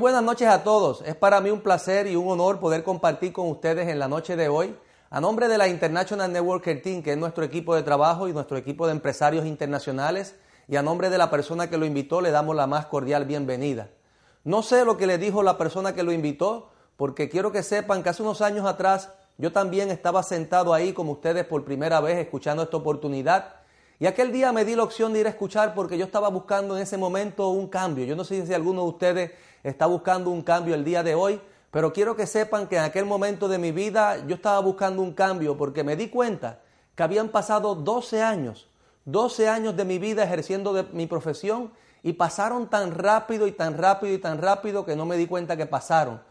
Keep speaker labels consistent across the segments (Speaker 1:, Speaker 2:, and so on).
Speaker 1: Buenas noches a todos. Es para mí un placer y un honor poder compartir con ustedes en la noche de hoy. A nombre de la International Networker Team, que es nuestro equipo de trabajo y nuestro equipo de empresarios internacionales, y a nombre de la persona que lo invitó, le damos la más cordial bienvenida. No sé lo que le dijo la persona que lo invitó, porque quiero que sepan que hace unos años atrás yo también estaba sentado ahí como ustedes por primera vez escuchando esta oportunidad y aquel día me di la opción de ir a escuchar porque yo estaba buscando en ese momento un cambio. Yo no sé si alguno de ustedes está buscando un cambio el día de hoy, pero quiero que sepan que en aquel momento de mi vida yo estaba buscando un cambio porque me di cuenta que habían pasado 12 años, 12 años de mi vida ejerciendo de mi profesión y pasaron tan rápido y tan rápido y tan rápido que no me di cuenta que pasaron.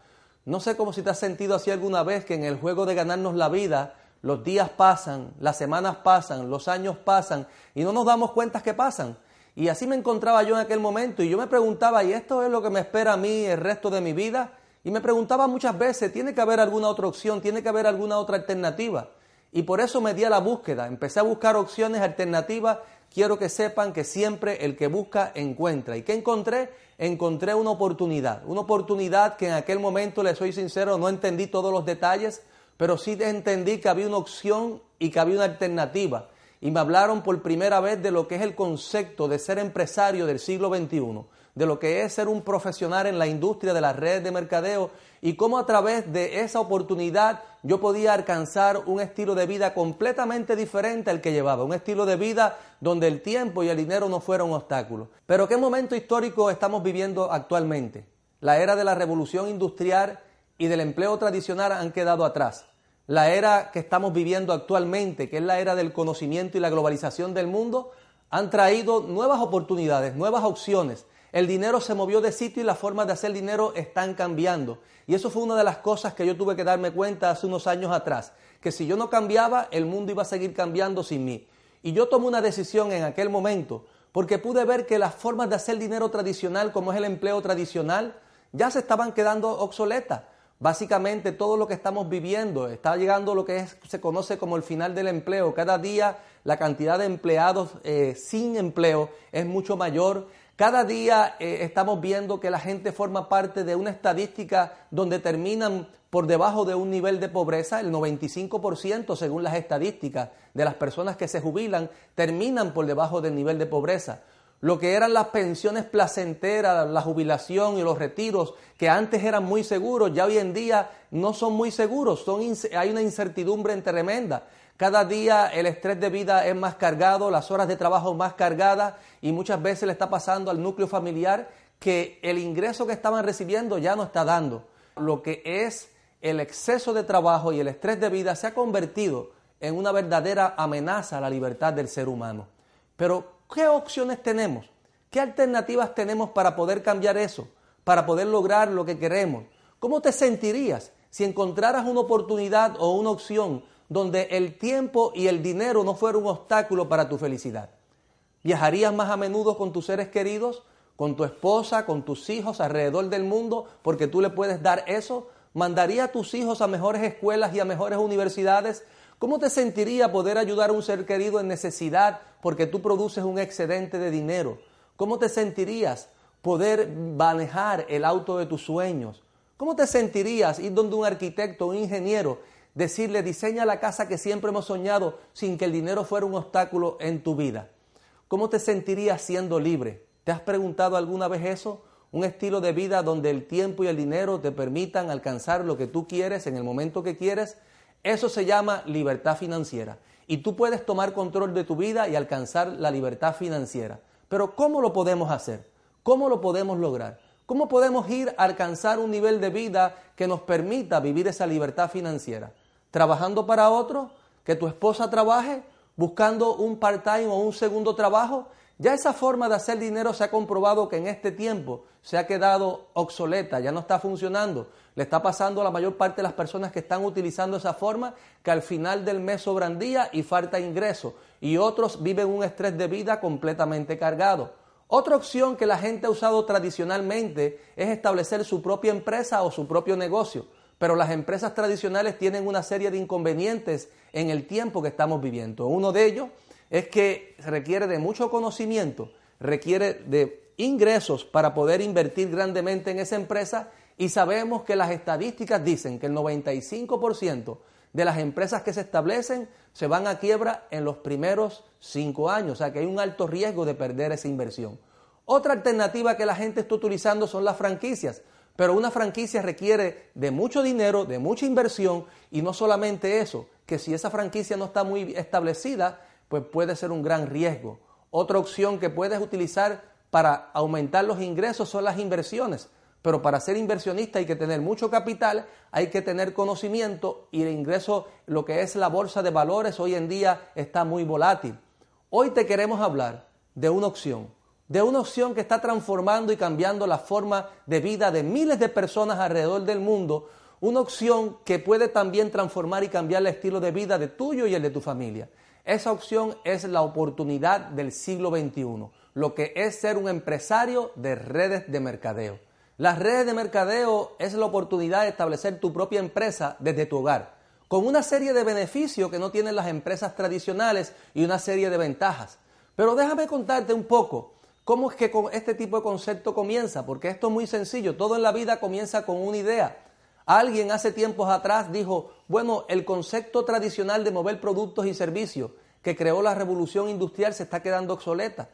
Speaker 1: No sé cómo si te has sentido así alguna vez que en el juego de ganarnos la vida los días pasan, las semanas pasan, los años pasan y no nos damos cuenta que pasan. Y así me encontraba yo en aquel momento y yo me preguntaba, ¿y esto es lo que me espera a mí el resto de mi vida? Y me preguntaba muchas veces, ¿tiene que haber alguna otra opción? ¿Tiene que haber alguna otra alternativa? Y por eso me di a la búsqueda, empecé a buscar opciones alternativas. Quiero que sepan que siempre el que busca encuentra. ¿Y qué encontré? Encontré una oportunidad, una oportunidad que en aquel momento, le soy sincero, no entendí todos los detalles, pero sí entendí que había una opción y que había una alternativa. Y me hablaron por primera vez de lo que es el concepto de ser empresario del siglo XXI, de lo que es ser un profesional en la industria de las redes de mercadeo y cómo a través de esa oportunidad yo podía alcanzar un estilo de vida completamente diferente al que llevaba, un estilo de vida donde el tiempo y el dinero no fueron un obstáculo. Pero ¿qué momento histórico estamos viviendo actualmente? La era de la revolución industrial y del empleo tradicional han quedado atrás la era que estamos viviendo actualmente, que es la era del conocimiento y la globalización del mundo, han traído nuevas oportunidades, nuevas opciones. El dinero se movió de sitio y las formas de hacer dinero están cambiando. Y eso fue una de las cosas que yo tuve que darme cuenta hace unos años atrás, que si yo no cambiaba, el mundo iba a seguir cambiando sin mí. Y yo tomé una decisión en aquel momento, porque pude ver que las formas de hacer dinero tradicional, como es el empleo tradicional, ya se estaban quedando obsoletas. Básicamente todo lo que estamos viviendo está llegando a lo que se conoce como el final del empleo. Cada día la cantidad de empleados eh, sin empleo es mucho mayor. Cada día eh, estamos viendo que la gente forma parte de una estadística donde terminan por debajo de un nivel de pobreza. El 95% según las estadísticas de las personas que se jubilan terminan por debajo del nivel de pobreza lo que eran las pensiones placenteras, la jubilación y los retiros, que antes eran muy seguros, ya hoy en día no son muy seguros, hay una incertidumbre tremenda. Cada día el estrés de vida es más cargado, las horas de trabajo más cargadas y muchas veces le está pasando al núcleo familiar que el ingreso que estaban recibiendo ya no está dando. Lo que es el exceso de trabajo y el estrés de vida se ha convertido en una verdadera amenaza a la libertad del ser humano. Pero ¿Qué opciones tenemos? ¿Qué alternativas tenemos para poder cambiar eso? Para poder lograr lo que queremos. ¿Cómo te sentirías si encontraras una oportunidad o una opción donde el tiempo y el dinero no fueran un obstáculo para tu felicidad? ¿Viajarías más a menudo con tus seres queridos, con tu esposa, con tus hijos alrededor del mundo porque tú le puedes dar eso? ¿Mandaría a tus hijos a mejores escuelas y a mejores universidades ¿Cómo te sentiría poder ayudar a un ser querido en necesidad porque tú produces un excedente de dinero? ¿Cómo te sentirías poder manejar el auto de tus sueños? ¿Cómo te sentirías ir donde un arquitecto, un ingeniero, decirle diseña la casa que siempre hemos soñado sin que el dinero fuera un obstáculo en tu vida? ¿Cómo te sentirías siendo libre? ¿Te has preguntado alguna vez eso? Un estilo de vida donde el tiempo y el dinero te permitan alcanzar lo que tú quieres en el momento que quieres eso se llama libertad financiera. Y tú puedes tomar control de tu vida y alcanzar la libertad financiera. Pero ¿cómo lo podemos hacer? ¿Cómo lo podemos lograr? ¿Cómo podemos ir a alcanzar un nivel de vida que nos permita vivir esa libertad financiera? ¿Trabajando para otro? ¿Que tu esposa trabaje? ¿Buscando un part-time o un segundo trabajo? Ya esa forma de hacer dinero se ha comprobado que en este tiempo se ha quedado obsoleta, ya no está funcionando. Le está pasando a la mayor parte de las personas que están utilizando esa forma que al final del mes sobran días y falta ingreso. Y otros viven un estrés de vida completamente cargado. Otra opción que la gente ha usado tradicionalmente es establecer su propia empresa o su propio negocio. Pero las empresas tradicionales tienen una serie de inconvenientes en el tiempo que estamos viviendo. Uno de ellos es que requiere de mucho conocimiento, requiere de ingresos para poder invertir grandemente en esa empresa y sabemos que las estadísticas dicen que el 95% de las empresas que se establecen se van a quiebra en los primeros cinco años, o sea que hay un alto riesgo de perder esa inversión. Otra alternativa que la gente está utilizando son las franquicias, pero una franquicia requiere de mucho dinero, de mucha inversión y no solamente eso, que si esa franquicia no está muy establecida, pues puede ser un gran riesgo. Otra opción que puedes utilizar para aumentar los ingresos son las inversiones. Pero para ser inversionista hay que tener mucho capital, hay que tener conocimiento y el ingreso, lo que es la bolsa de valores hoy en día está muy volátil. Hoy te queremos hablar de una opción, de una opción que está transformando y cambiando la forma de vida de miles de personas alrededor del mundo, una opción que puede también transformar y cambiar el estilo de vida de tuyo y el de tu familia. Esa opción es la oportunidad del siglo XXI, lo que es ser un empresario de redes de mercadeo. Las redes de mercadeo es la oportunidad de establecer tu propia empresa desde tu hogar, con una serie de beneficios que no tienen las empresas tradicionales y una serie de ventajas. Pero déjame contarte un poco cómo es que este tipo de concepto comienza, porque esto es muy sencillo, todo en la vida comienza con una idea. Alguien hace tiempos atrás dijo, bueno, el concepto tradicional de mover productos y servicios que creó la revolución industrial se está quedando obsoleta.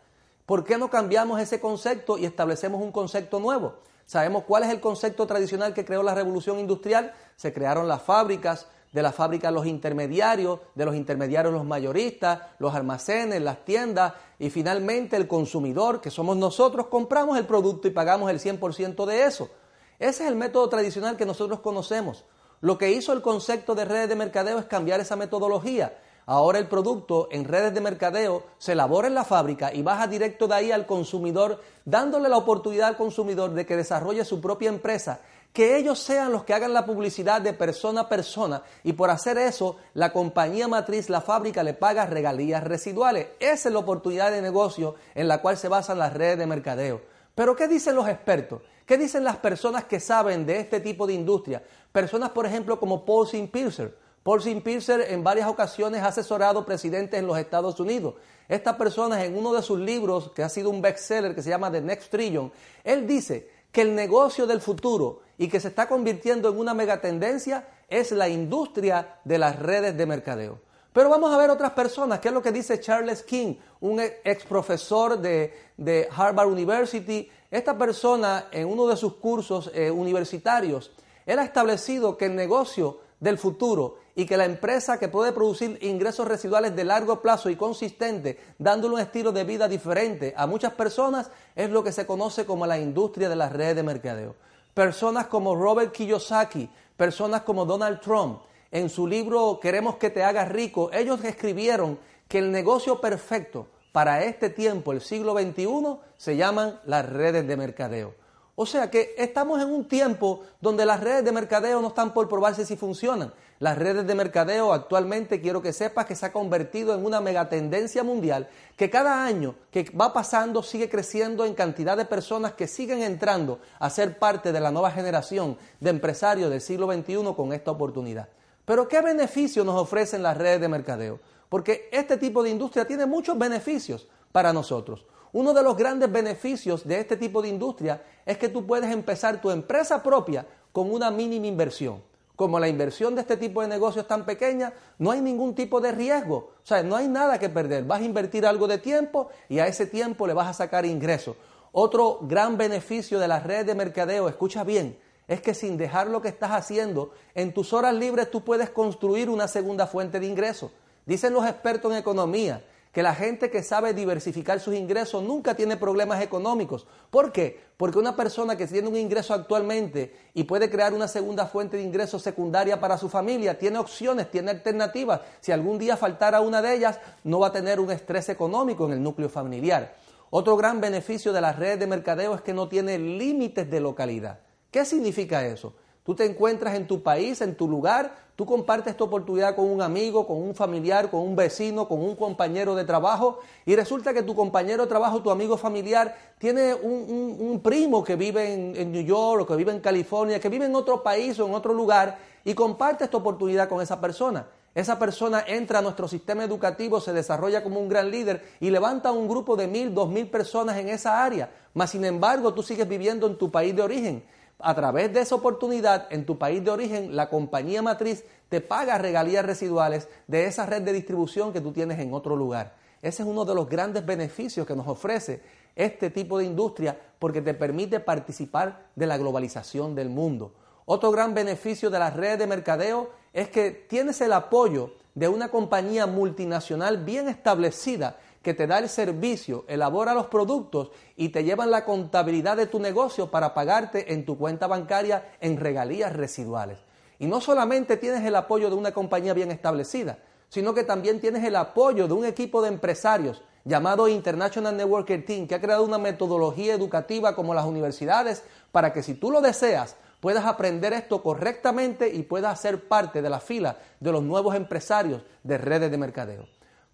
Speaker 1: ¿Por qué no cambiamos ese concepto y establecemos un concepto nuevo? Sabemos cuál es el concepto tradicional que creó la revolución industrial. Se crearon las fábricas, de las fábricas los intermediarios, de los intermediarios los mayoristas, los almacenes, las tiendas y finalmente el consumidor, que somos nosotros, compramos el producto y pagamos el 100% de eso. Ese es el método tradicional que nosotros conocemos. Lo que hizo el concepto de redes de mercadeo es cambiar esa metodología Ahora el producto en redes de mercadeo se elabora en la fábrica y baja directo de ahí al consumidor, dándole la oportunidad al consumidor de que desarrolle su propia empresa, que ellos sean los que hagan la publicidad de persona a persona y por hacer eso la compañía matriz, la fábrica, le paga regalías residuales. Esa es la oportunidad de negocio en la cual se basan las redes de mercadeo. Pero ¿qué dicen los expertos? ¿Qué dicen las personas que saben de este tipo de industria? Personas, por ejemplo, como Paul Piercer Paul Piercer en varias ocasiones ha asesorado presidentes en los Estados Unidos. Esta persona en uno de sus libros, que ha sido un bestseller, que se llama The Next Trillion, él dice que el negocio del futuro y que se está convirtiendo en una megatendencia es la industria de las redes de mercadeo. Pero vamos a ver otras personas, ¿Qué es lo que dice Charles King, un ex profesor de, Harvard University. Esta persona en uno de sus cursos eh, universitarios, él ha establecido que el negocio del futuro y que la empresa que puede producir ingresos residuales de largo plazo y consistente, dándole un estilo de vida diferente a muchas personas, es lo que se conoce como la industria de las redes de mercadeo. Personas como Robert Kiyosaki, personas como Donald Trump, en su libro Queremos que te hagas rico, ellos escribieron que el negocio perfecto para este tiempo, el siglo XXI, se llaman las redes de mercadeo. O sea que estamos en un tiempo donde las redes de mercadeo no están por probarse si funcionan. Las redes de mercadeo actualmente quiero que sepas que se ha convertido en una megatendencia mundial que cada año que va pasando sigue creciendo en cantidad de personas que siguen entrando a ser parte de la nueva generación de empresarios del siglo XXI con esta oportunidad. Pero ¿qué beneficios nos ofrecen las redes de mercadeo? Porque este tipo de industria tiene muchos beneficios para nosotros. Uno de los grandes beneficios de este tipo de industria es que tú puedes empezar tu empresa propia con una mínima inversión. Como la inversión de este tipo de negocios es tan pequeña, no hay ningún tipo de riesgo. O sea, no hay nada que perder. Vas a invertir algo de tiempo y a ese tiempo le vas a sacar ingresos. Otro gran beneficio de las redes de mercadeo, escucha bien, es que sin dejar lo que estás haciendo, en tus horas libres tú puedes construir una segunda fuente de ingresos. Dicen los expertos en economía que la gente que sabe diversificar sus ingresos nunca tiene problemas económicos. ¿Por qué? Porque una persona que tiene un ingreso actualmente y puede crear una segunda fuente de ingresos secundaria para su familia, tiene opciones, tiene alternativas. Si algún día faltara una de ellas, no va a tener un estrés económico en el núcleo familiar. Otro gran beneficio de las redes de mercadeo es que no tiene límites de localidad. ¿Qué significa eso? Tú te encuentras en tu país, en tu lugar, tú compartes esta oportunidad con un amigo, con un familiar, con un vecino, con un compañero de trabajo y resulta que tu compañero de trabajo, tu amigo familiar, tiene un, primo que vive en, en, New York o que vive en California, que vive en otro país o en otro lugar y comparte esta oportunidad con esa persona. Esa persona entra a nuestro sistema educativo, se desarrolla como un gran líder y levanta un grupo de mil, dos mil personas en esa área. Mas, sin embargo, tú sigues viviendo en tu país de origen. A través de esa oportunidad, en tu país de origen, la compañía matriz te paga regalías residuales de esa red de distribución que tú tienes en otro lugar. Ese es uno de los grandes beneficios que nos ofrece este tipo de industria porque te permite participar de la globalización del mundo. Otro gran beneficio de las redes de mercadeo es que tienes el apoyo de una compañía multinacional bien establecida que te da el servicio, elabora los productos y te llevan la contabilidad de tu negocio para pagarte en tu cuenta bancaria en regalías residuales. Y no solamente tienes el apoyo de una compañía bien establecida, sino que también tienes el apoyo de un equipo de empresarios llamado International Networker Team, que ha creado una metodología educativa como las universidades para que si tú lo deseas, puedas aprender esto correctamente y puedas ser parte de la fila de los nuevos empresarios de redes de mercadeo.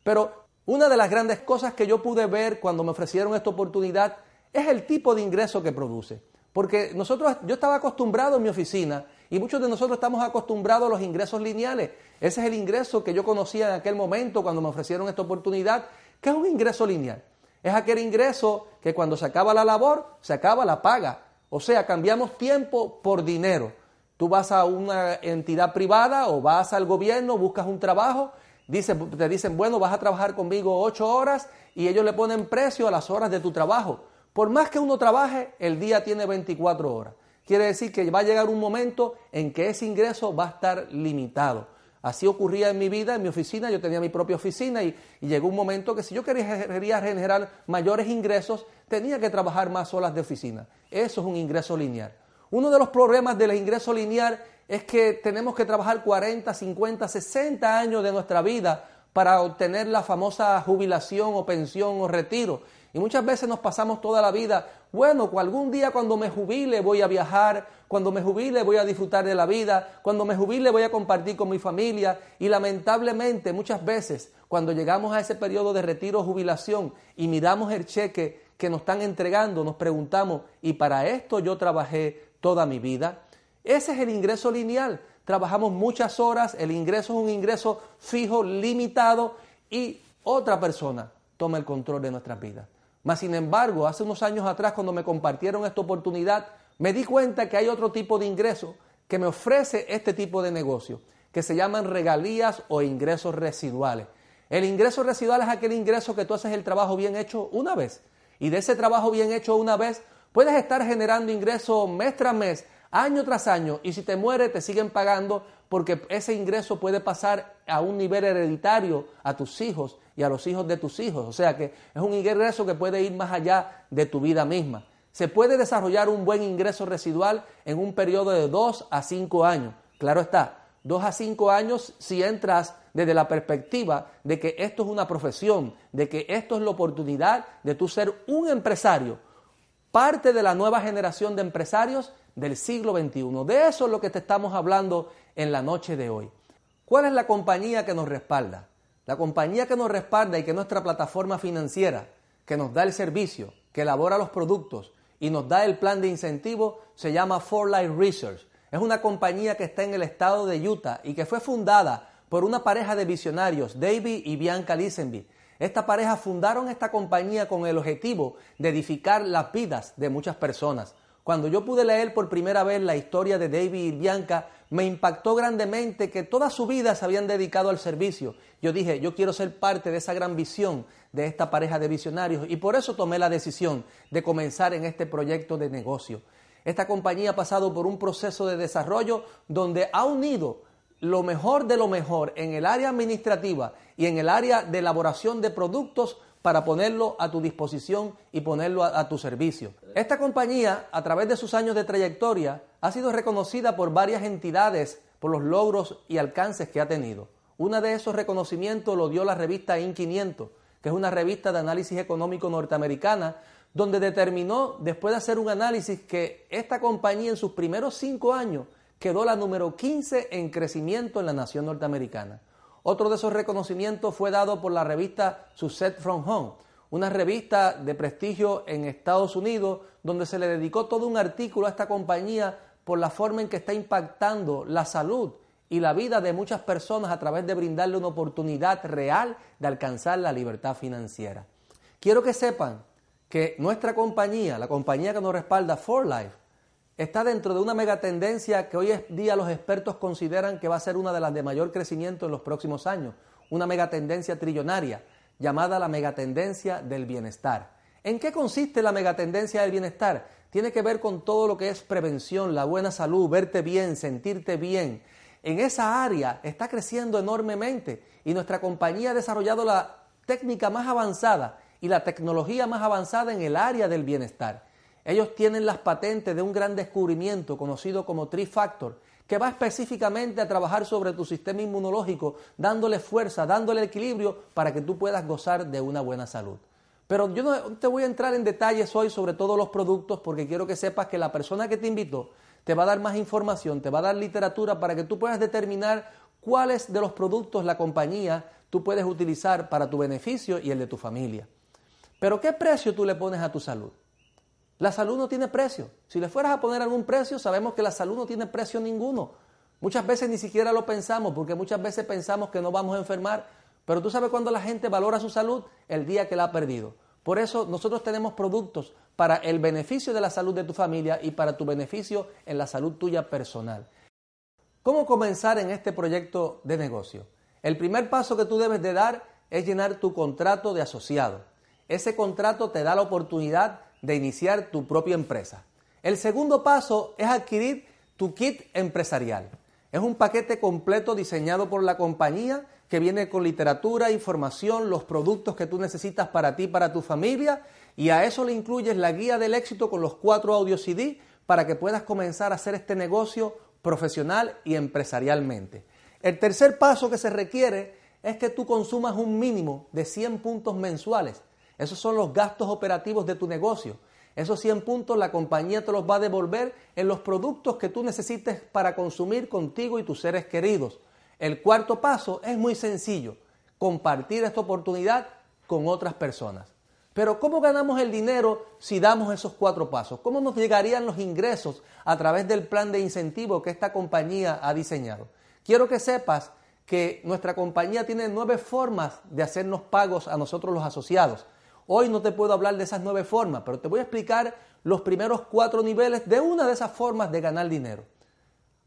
Speaker 1: Pero una de las grandes cosas que yo pude ver cuando me ofrecieron esta oportunidad es el tipo de ingreso que produce. Porque nosotros, yo estaba acostumbrado en mi oficina y muchos de nosotros estamos acostumbrados a los ingresos lineales. Ese es el ingreso que yo conocía en aquel momento cuando me ofrecieron esta oportunidad. ¿Qué es un ingreso lineal? Es aquel ingreso que cuando se acaba la labor, se acaba la paga. O sea, cambiamos tiempo por dinero. Tú vas a una entidad privada o vas al gobierno, buscas un trabajo, te dicen, bueno, vas a trabajar conmigo ocho horas y ellos le ponen precio a las horas de tu trabajo. Por más que uno trabaje, el día tiene 24 horas. Quiere decir que va a llegar un momento en que ese ingreso va a estar limitado. Así ocurría en mi vida, en mi oficina, yo tenía mi propia oficina y, llegó un momento que si yo quería, quería, generar mayores ingresos, tenía que trabajar más horas de oficina. Eso es un ingreso lineal. Uno de los problemas del ingreso lineal es que tenemos que trabajar 40, 50, 60 años de nuestra vida para obtener la famosa jubilación o pensión o retiro. Y muchas veces nos pasamos toda la vida, bueno, algún día cuando me jubile voy a viajar, cuando me jubile voy a disfrutar de la vida, cuando me jubile voy a compartir con mi familia. Y lamentablemente muchas veces cuando llegamos a ese periodo de retiro o jubilación y miramos el cheque que nos están entregando, nos preguntamos, ¿y para esto yo trabajé toda mi vida? Ese es el ingreso lineal. Trabajamos muchas horas, el ingreso es un ingreso fijo, limitado y otra persona toma el control de nuestras vidas. Mas, sin embargo, hace unos años atrás, cuando me compartieron esta oportunidad, me di cuenta que hay otro tipo de ingreso que me ofrece este tipo de negocio, que se llaman regalías o ingresos residuales. El ingreso residual es aquel ingreso que tú haces el trabajo bien hecho una vez. Y de ese trabajo bien hecho una vez, puedes estar generando ingresos mes tras mes, año tras año, y si te mueres te siguen pagando porque ese ingreso puede pasar a un nivel hereditario a tus hijos y a los hijos de tus hijos. O sea que es un ingreso que puede ir más allá de tu vida misma. Se puede desarrollar un buen ingreso residual en un periodo de 2 a 5 años. Claro está, 2 a 5 años si entras desde la perspectiva de que esto es una profesión, de que esto es la oportunidad de tú ser un empresario, parte de la nueva generación de empresarios del siglo XXI. De eso es lo que te estamos hablando en la noche de hoy. ¿Cuál es la compañía que nos respalda? La compañía que nos respalda y que es nuestra plataforma financiera, que nos da el servicio, que elabora los productos y nos da el plan de incentivo, se llama For Life Research. Es una compañía que está en el estado de Utah y que fue fundada por una pareja de visionarios, David y Bianca Lisenby. Esta pareja fundaron esta compañía con el objetivo de edificar las vidas de muchas personas. Cuando yo pude leer por primera vez la historia de David y Bianca, me impactó grandemente que toda su vida se habían dedicado al servicio. Yo dije, yo quiero ser parte de esa gran visión de esta pareja de visionarios y por eso tomé la decisión de comenzar en este proyecto de negocio. Esta compañía ha pasado por un proceso de desarrollo donde ha unido lo mejor de lo mejor en el área administrativa y en el área de elaboración de productos para ponerlo a tu disposición y ponerlo a, tu servicio. Esta compañía, a través de sus años de trayectoria, ha sido reconocida por varias entidades por los logros y alcances que ha tenido. Una de esos reconocimientos lo dio la revista IN500, que es una revista de análisis económico norteamericana, donde determinó, después de hacer un análisis, que esta compañía en sus primeros cinco años quedó la número 15 en crecimiento en la nación norteamericana. Otro de esos reconocimientos fue dado por la revista Success from Home, una revista de prestigio en Estados Unidos, donde se le dedicó todo un artículo a esta compañía por la forma en que está impactando la salud y la vida de muchas personas a través de brindarle una oportunidad real de alcanzar la libertad financiera. Quiero que sepan que nuestra compañía, la compañía que nos respalda, For Life, está dentro de una megatendencia que hoy día los expertos consideran que va a ser una de las de mayor crecimiento en los próximos años, una megatendencia trillonaria llamada la megatendencia del bienestar. ¿En qué consiste la megatendencia del bienestar? Tiene que ver con todo lo que es prevención, la buena salud, verte bien, sentirte bien. En esa área está creciendo enormemente y nuestra compañía ha desarrollado la técnica más avanzada y la tecnología más avanzada en el área del bienestar. Ellos tienen las patentes de un gran descubrimiento conocido como Trifactor, que va específicamente a trabajar sobre tu sistema inmunológico, dándole fuerza, dándole equilibrio para que tú puedas gozar de una buena salud. Pero yo no te voy a entrar en detalles hoy sobre todos los productos porque quiero que sepas que la persona que te invitó te va a dar más información, te va a dar literatura para que tú puedas determinar cuáles de los productos la compañía tú puedes utilizar para tu beneficio y el de tu familia. Pero ¿qué precio tú le pones a tu salud? La salud no tiene precio. Si le fueras a poner algún precio, sabemos que la salud no tiene precio ninguno. Muchas veces ni siquiera lo pensamos, porque muchas veces pensamos que no vamos a enfermar, pero tú sabes cuándo la gente valora su salud el día que la ha perdido. Por eso nosotros tenemos productos para el beneficio de la salud de tu familia y para tu beneficio en la salud tuya personal. ¿Cómo comenzar en este proyecto de negocio? El primer paso que tú debes de dar es llenar tu contrato de asociado. Ese contrato te da la oportunidad de iniciar tu propia empresa. El segundo paso es adquirir tu kit empresarial. Es un paquete completo diseñado por la compañía que viene con literatura, información, los productos que tú necesitas para ti, para tu familia, y a eso le incluyes la guía del éxito con los cuatro audio CD para que puedas comenzar a hacer este negocio profesional y empresarialmente. El tercer paso que se requiere es que tú consumas un mínimo de 100 puntos mensuales esos son los gastos operativos de tu negocio. Esos 100 puntos la compañía te los va a devolver en los productos que tú necesites para consumir contigo y tus seres queridos. El cuarto paso es muy sencillo, compartir esta oportunidad con otras personas. Pero ¿cómo ganamos el dinero si damos esos cuatro pasos? ¿Cómo nos llegarían los ingresos a través del plan de incentivo que esta compañía ha diseñado? Quiero que sepas que nuestra compañía tiene nueve formas de hacernos pagos a nosotros los asociados. Hoy no te puedo hablar de esas nueve formas, pero te voy a explicar los primeros cuatro niveles de una de esas formas de ganar dinero.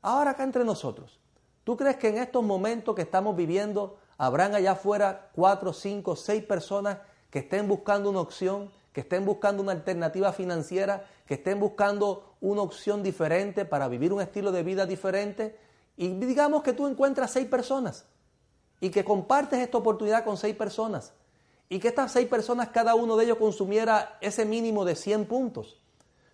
Speaker 1: Ahora acá entre nosotros, ¿tú crees que en estos momentos que estamos viviendo habrán allá afuera cuatro, cinco, seis personas que estén buscando una opción, que estén buscando una alternativa financiera, que estén buscando una opción diferente para vivir un estilo de vida diferente? Y digamos que tú encuentras seis personas y que compartes esta oportunidad con seis personas y que estas seis personas, cada uno de ellos consumiera ese mínimo de 100 puntos.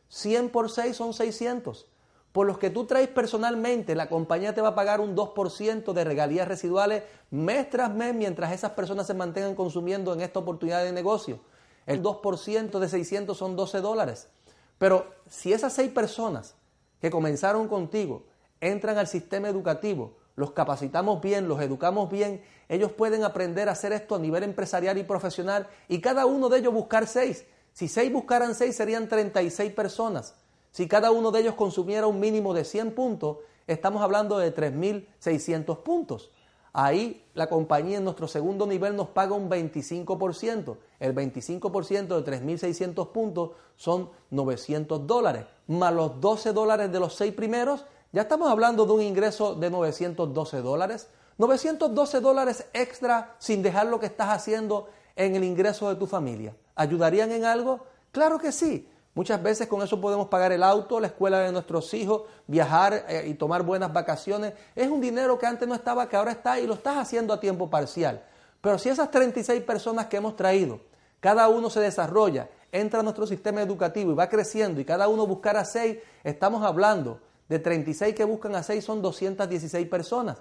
Speaker 1: 100 por 6 son 600. Por los que tú traes personalmente, la compañía te va a pagar un 2% de regalías residuales mes tras mes mientras esas personas se mantengan consumiendo en esta oportunidad de negocio. El 2% de 600 son 12 dólares. Pero si esas seis personas que comenzaron contigo entran al sistema educativo, los capacitamos bien, los educamos bien, ellos pueden aprender a hacer esto a nivel empresarial y profesional y cada uno de ellos buscar seis. Si seis buscaran seis serían 36 personas. Si cada uno de ellos consumiera un mínimo de 100 puntos, estamos hablando de 3.600 puntos. Ahí la compañía en nuestro segundo nivel nos paga un 25%. El 25% de 3.600 puntos son 900 dólares, más los 12 dólares de los seis primeros ya estamos hablando de un ingreso de 912 dólares. 912 dólares extra sin dejar lo que estás haciendo en el ingreso de tu familia. ¿Ayudarían en algo? Claro que sí. Muchas veces con eso podemos pagar el auto, la escuela de nuestros hijos, viajar eh, y tomar buenas vacaciones. Es un dinero que antes no estaba, que ahora está y lo estás haciendo a tiempo parcial. Pero si esas 36 personas que hemos traído, cada uno se desarrolla, entra a nuestro sistema educativo y va creciendo y cada uno buscará seis, estamos hablando de 36 que buscan a 6 son 216 personas.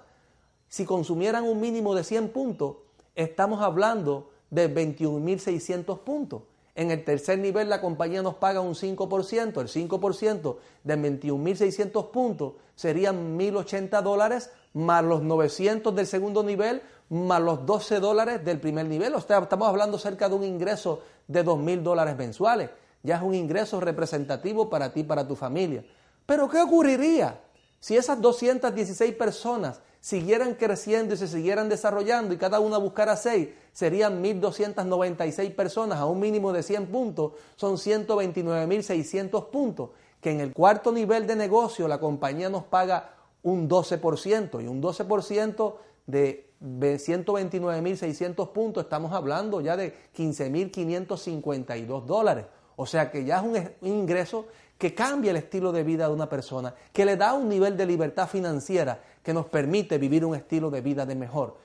Speaker 1: Si consumieran un mínimo de 100 puntos, estamos hablando de 21.600 puntos. En el tercer nivel la compañía nos paga un 5%, el 5% de 21.600 puntos serían 1.080 dólares más los 900 del segundo nivel más los 12 dólares del primer nivel. O sea, estamos hablando cerca de un ingreso de 2.000 dólares mensuales. Ya es un ingreso representativo para ti, para tu familia. Pero ¿qué ocurriría Si esas 216 personas siguieran creciendo y se siguieran desarrollando y cada una buscara 6, serían 1.296 personas a un mínimo de 100 puntos, son 129.600 puntos, que en el cuarto nivel de negocio la compañía nos paga un 12% y un 12% de 129.600 puntos, estamos hablando ya de 15.552 dólares. O sea que ya es un ingreso que cambia el estilo de vida de una persona, que le da un nivel de libertad financiera que nos permite vivir un estilo de vida de mejor.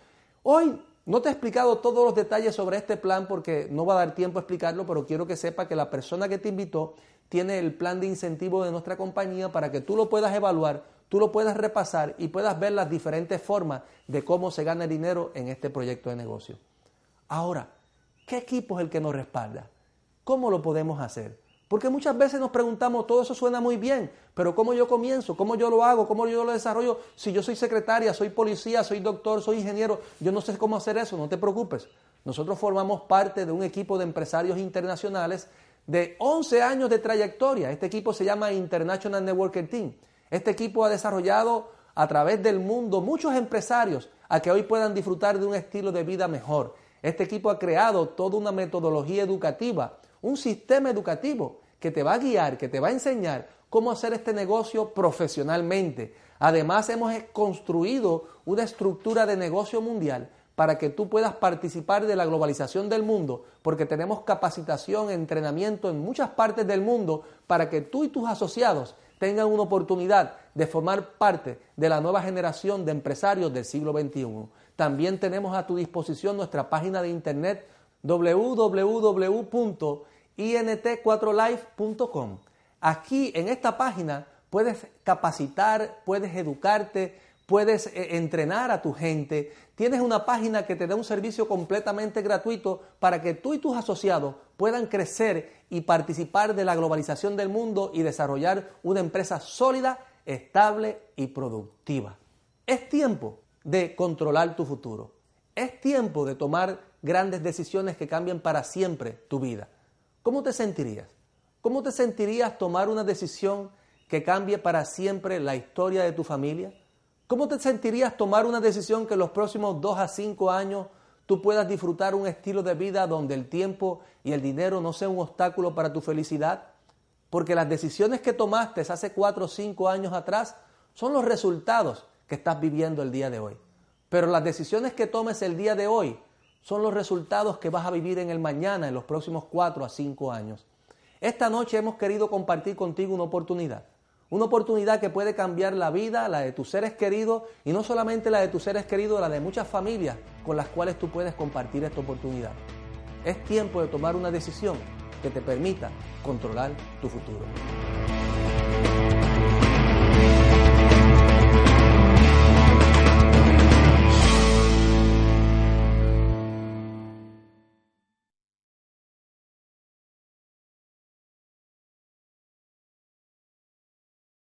Speaker 1: Hoy no te he explicado todos los detalles sobre este plan porque no va a dar tiempo a explicarlo, pero quiero que sepa que la persona que te invitó tiene el plan de incentivo de nuestra compañía para que tú lo puedas evaluar, tú lo puedas repasar y puedas ver las diferentes formas de cómo se gana dinero en este proyecto de negocio. Ahora, ¿qué equipo es el que nos respalda? ¿Cómo lo podemos hacer? Porque muchas veces nos preguntamos, todo eso suena muy bien, pero ¿cómo yo comienzo? ¿Cómo yo lo hago? ¿Cómo yo lo desarrollo? Si yo soy secretaria, soy policía, soy doctor, soy ingeniero, yo no sé cómo hacer eso, no te preocupes. Nosotros formamos parte de un equipo de empresarios internacionales de 11 años de trayectoria. Este equipo se llama International Networker Team. Este equipo ha desarrollado a través del mundo muchos empresarios a que hoy puedan disfrutar de un estilo de vida mejor. Este equipo ha creado toda una metodología educativa un sistema educativo que te va a guiar, que te va a enseñar cómo hacer este negocio profesionalmente. Además, hemos construido una estructura de negocio mundial para que tú puedas participar de la globalización del mundo, porque tenemos capacitación, entrenamiento en muchas partes del mundo para que tú y tus asociados tengan una oportunidad de formar parte de la nueva generación de empresarios del siglo XXI. También tenemos a tu disposición nuestra página de internet www.int4life.com. Aquí en esta página puedes capacitar, puedes educarte, puedes eh, entrenar a tu gente. Tienes una página que te da un servicio completamente gratuito para que tú y tus asociados puedan crecer y participar de la globalización del mundo y desarrollar una empresa sólida, estable y productiva. Es tiempo de controlar tu futuro. Es tiempo de tomar grandes decisiones que cambien para siempre tu vida. ¿Cómo te sentirías? ¿Cómo te sentirías tomar una decisión que cambie para siempre la historia de tu familia? ¿Cómo te sentirías tomar una decisión que en los próximos dos a cinco años tú puedas disfrutar un estilo de vida donde el tiempo y el dinero no sea un obstáculo para tu felicidad? Porque las decisiones que tomaste hace cuatro o cinco años atrás son los resultados que estás viviendo el día de hoy. Pero las decisiones que tomes el día de hoy son los resultados que vas a vivir en el mañana, en los próximos cuatro a cinco años. Esta noche hemos querido compartir contigo una oportunidad. Una oportunidad que puede cambiar la vida, la de tus seres queridos, y no solamente la de tus seres queridos, la de muchas familias con las cuales tú puedes compartir esta oportunidad. Es tiempo de tomar una decisión que te permita controlar tu futuro.